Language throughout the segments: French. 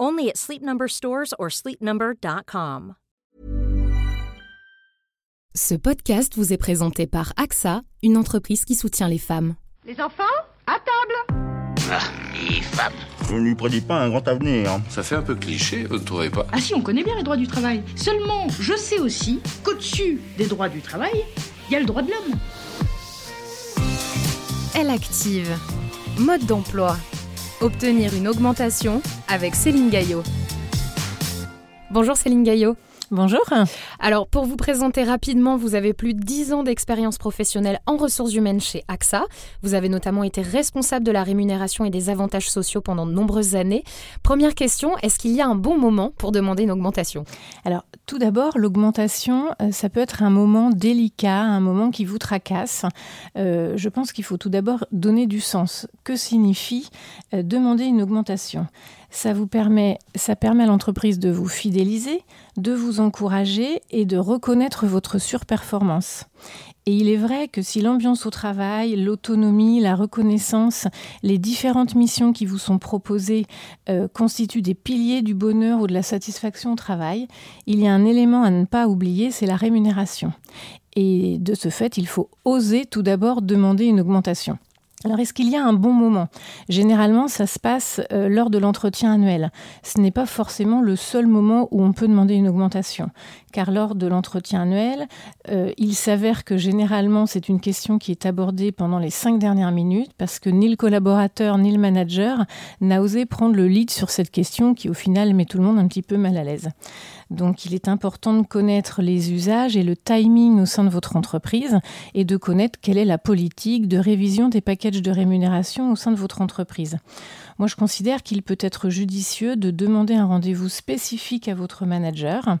Only at Sleep Number stores or sleepnumber.com. Ce podcast vous est présenté par AXA, une entreprise qui soutient les femmes. Les enfants, à table Ah, les femmes. Je ne lui prédis pas un grand avenir. Ça fait un peu cliché, vous ne trouvez pas? Ah si, on connaît bien les droits du travail. Seulement, je sais aussi qu'au-dessus des droits du travail, il y a le droit de l'homme. Elle active. Mode d'emploi. Obtenir une augmentation avec Céline Gaillot. Bonjour Céline Gaillot. Bonjour. Alors, pour vous présenter rapidement, vous avez plus de 10 ans d'expérience professionnelle en ressources humaines chez AXA. Vous avez notamment été responsable de la rémunération et des avantages sociaux pendant de nombreuses années. Première question, est-ce qu'il y a un bon moment pour demander une augmentation? Alors, tout d'abord, l'augmentation, euh, ça peut être un moment délicat, un moment qui vous tracasse. Euh, je pense qu'il faut tout d'abord donner du sens. Que signifie euh, demander une augmentation? Ça vous permet, ça permet à l'entreprise de vous fidéliser, de vous encourager et de reconnaître votre surperformance. Et il est vrai que si l'ambiance au travail, l'autonomie, la reconnaissance, les différentes missions qui vous sont proposées euh, constituent des piliers du bonheur ou de la satisfaction au travail, il y a un élément à ne pas oublier, c'est la rémunération. Et de ce fait, il faut oser tout d'abord demander une augmentation. Alors, est-ce qu'il y a un bon moment? Généralement, ça se passe euh, lors de l'entretien annuel. Ce n'est pas forcément le seul moment où on peut demander une augmentation, car lors de l'entretien annuel, euh, il s'avère que généralement, c'est une question qui est abordée pendant les cinq dernières minutes, parce que ni le collaborateur ni le manager n'a osé prendre le lead sur cette question qui, au final, met tout le monde un petit peu mal à l'aise. Donc il est important de connaître les usages et le timing au sein de votre entreprise et de connaître quelle est la politique de révision des packages de rémunération au sein de votre entreprise. Moi, je considère qu'il peut être judicieux de demander un rendez-vous spécifique à votre manager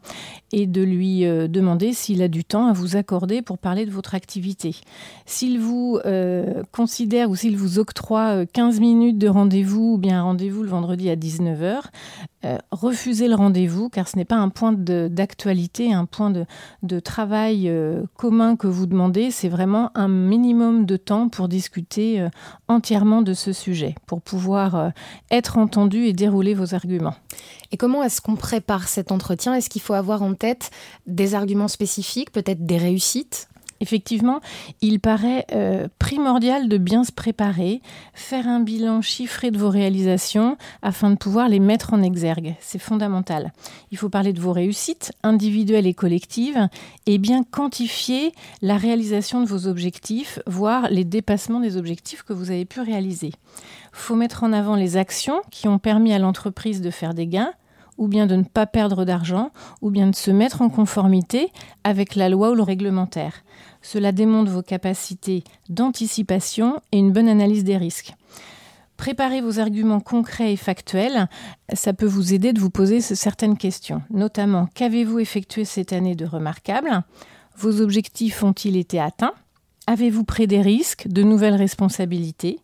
et de lui euh, demander s'il a du temps à vous accorder pour parler de votre activité. S'il vous euh, considère ou s'il vous octroie 15 euh, minutes de rendez-vous ou bien un rendez-vous le vendredi à 19h, refusez le rendez-vous car ce n'est pas un point d'actualité, un point de, de travail commun que vous demandez, c'est vraiment un minimum de temps pour discuter entièrement de ce sujet, pour pouvoir euh, être entendu et dérouler vos arguments. Et comment est-ce qu'on prépare cet entretien? Est-ce qu'il faut avoir en tête des arguments spécifiques, peut-être des réussites? Effectivement, il paraît euh, primordial de bien se préparer, faire un bilan chiffré de vos réalisations afin de pouvoir les mettre en exergue. C'est fondamental. Il faut parler de vos réussites individuelles et collectives et bien quantifier la réalisation de vos objectifs, voire les dépassements des objectifs que vous avez pu réaliser. Il faut mettre en avant les actions qui ont permis à l'entreprise de faire des gains ou bien de ne pas perdre d'argent, ou bien de se mettre en conformité avec la loi ou le réglementaire. Cela démontre vos capacités d'anticipation et une bonne analyse des risques. Préparez vos arguments concrets et factuels. Ça peut vous aider de vous poser certaines questions, notamment qu'avez-vous effectué cette année de remarquable? Vos objectifs ont-ils été atteints? Avez-vous pris des risques, de nouvelles responsabilités?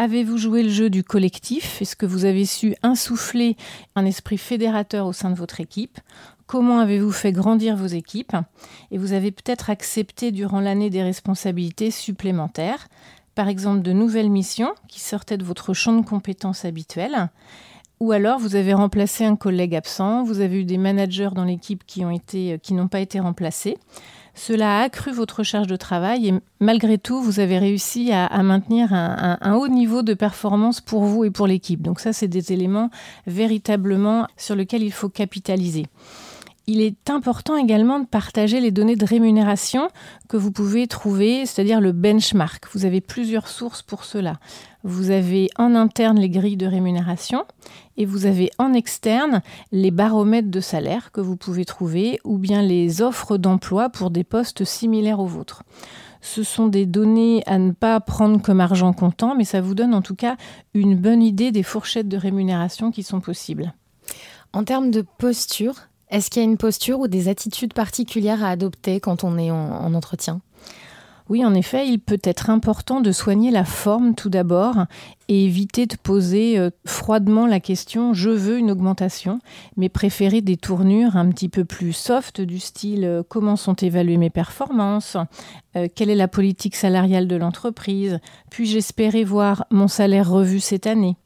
Avez-vous joué le jeu du collectif? Est-ce que vous avez su insuffler un esprit fédérateur au sein de votre équipe? Comment avez-vous fait grandir vos équipes? Et vous avez peut-être accepté durant l'année des responsabilités supplémentaires par exemple de nouvelles missions qui sortaient de votre champ de compétences habituel. Ou alors vous avez remplacé un collègue absent, vous avez eu des managers dans l'équipe qui qui n'ont pas été remplacés. Cela a accru votre charge de travail et malgré tout, vous avez réussi à, maintenir un, haut niveau de performance pour vous et pour l'équipe. Donc ça, c'est des éléments véritablement sur lesquels il faut capitaliser. Il est important également de partager les données de rémunération que vous pouvez trouver, c'est-à-dire le benchmark. Vous avez plusieurs sources pour cela. Vous avez en interne les grilles de rémunération et vous avez en externe les baromètres de salaire que vous pouvez trouver ou bien les offres d'emploi pour des postes similaires aux vôtres. Ce sont des données à ne pas prendre comme argent comptant, mais ça vous donne en tout cas une bonne idée des fourchettes de rémunération qui sont possibles. En termes de posture, est-ce qu'il y a une posture ou des attitudes particulières à adopter quand on est en, entretien? Oui, en effet, il peut être important de soigner la forme tout d'abord et éviter de poser euh, froidement la question je veux une augmentation, mais préférer des tournures un petit peu plus soft du style euh, comment sont évaluées mes performances, euh, quelle est la politique salariale de l'entreprise, puis-je espérer voir mon salaire revu cette année.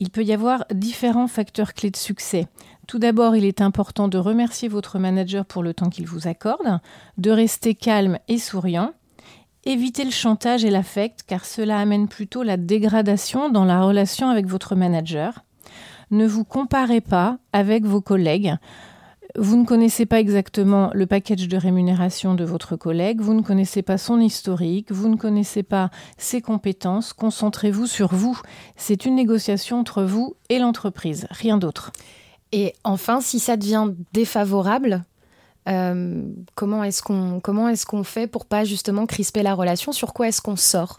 Il peut y avoir différents facteurs clés de succès. Tout d'abord, il est important de remercier votre manager pour le temps qu'il vous accorde, de rester calme et souriant. Évitez le chantage et l'affect car cela amène plutôt la dégradation dans la relation avec votre manager. Ne vous comparez pas avec vos collègues. Vous ne connaissez pas exactement le package de rémunération de votre collègue, vous ne connaissez pas son historique, vous ne connaissez pas ses compétences. Concentrez-vous sur vous. C'est une négociation entre vous et l'entreprise, rien d'autre. Et enfin, si ça devient défavorable, euh, comment est-ce qu'on fait pour pas justement crisper la relation? Sur quoi est-ce qu'on sort?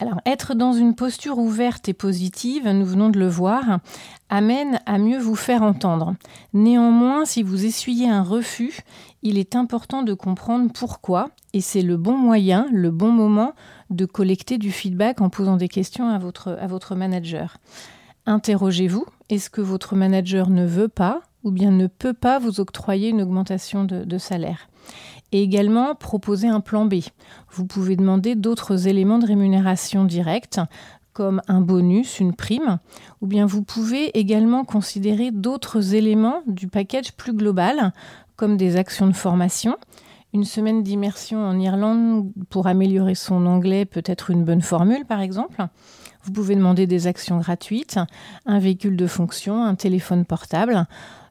Alors, être dans une posture ouverte et positive, nous venons de le voir, amène à mieux vous faire entendre. Néanmoins, si vous essuyez un refus, il est important de comprendre pourquoi, et c'est le bon moyen, le bon moment de collecter du feedback en posant des questions à votre, à votre manager. Interrogez-vous, est-ce que votre manager ne veut pas ou bien ne peut pas vous octroyer une augmentation de, salaire? Et également proposer un plan B. Vous pouvez demander d'autres éléments de rémunération directe comme un bonus, une prime, ou bien vous pouvez également considérer d'autres éléments du package plus global, comme des actions de formation. Une semaine d'immersion en Irlande pour améliorer son anglais peut être une bonne formule, par exemple. Vous pouvez demander des actions gratuites, un véhicule de fonction, un téléphone portable.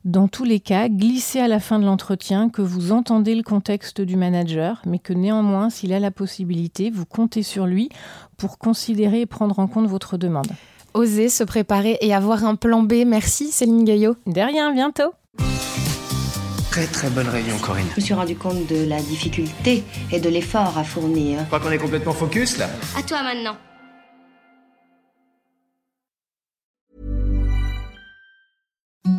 Dans tous les cas, glissez à la fin de l'entretien que vous entendez le contexte du manager, mais que néanmoins, s'il a la possibilité, vous comptez sur lui pour considérer et prendre en compte votre demande. Oser se préparer et avoir un plan B. Merci Céline Gaillot. De rien, bientôt. Très très bonne réunion Corinne. Je me suis rendu compte de la difficulté et de l'effort à fournir. Je crois qu'on est complètement focus là. À toi maintenant.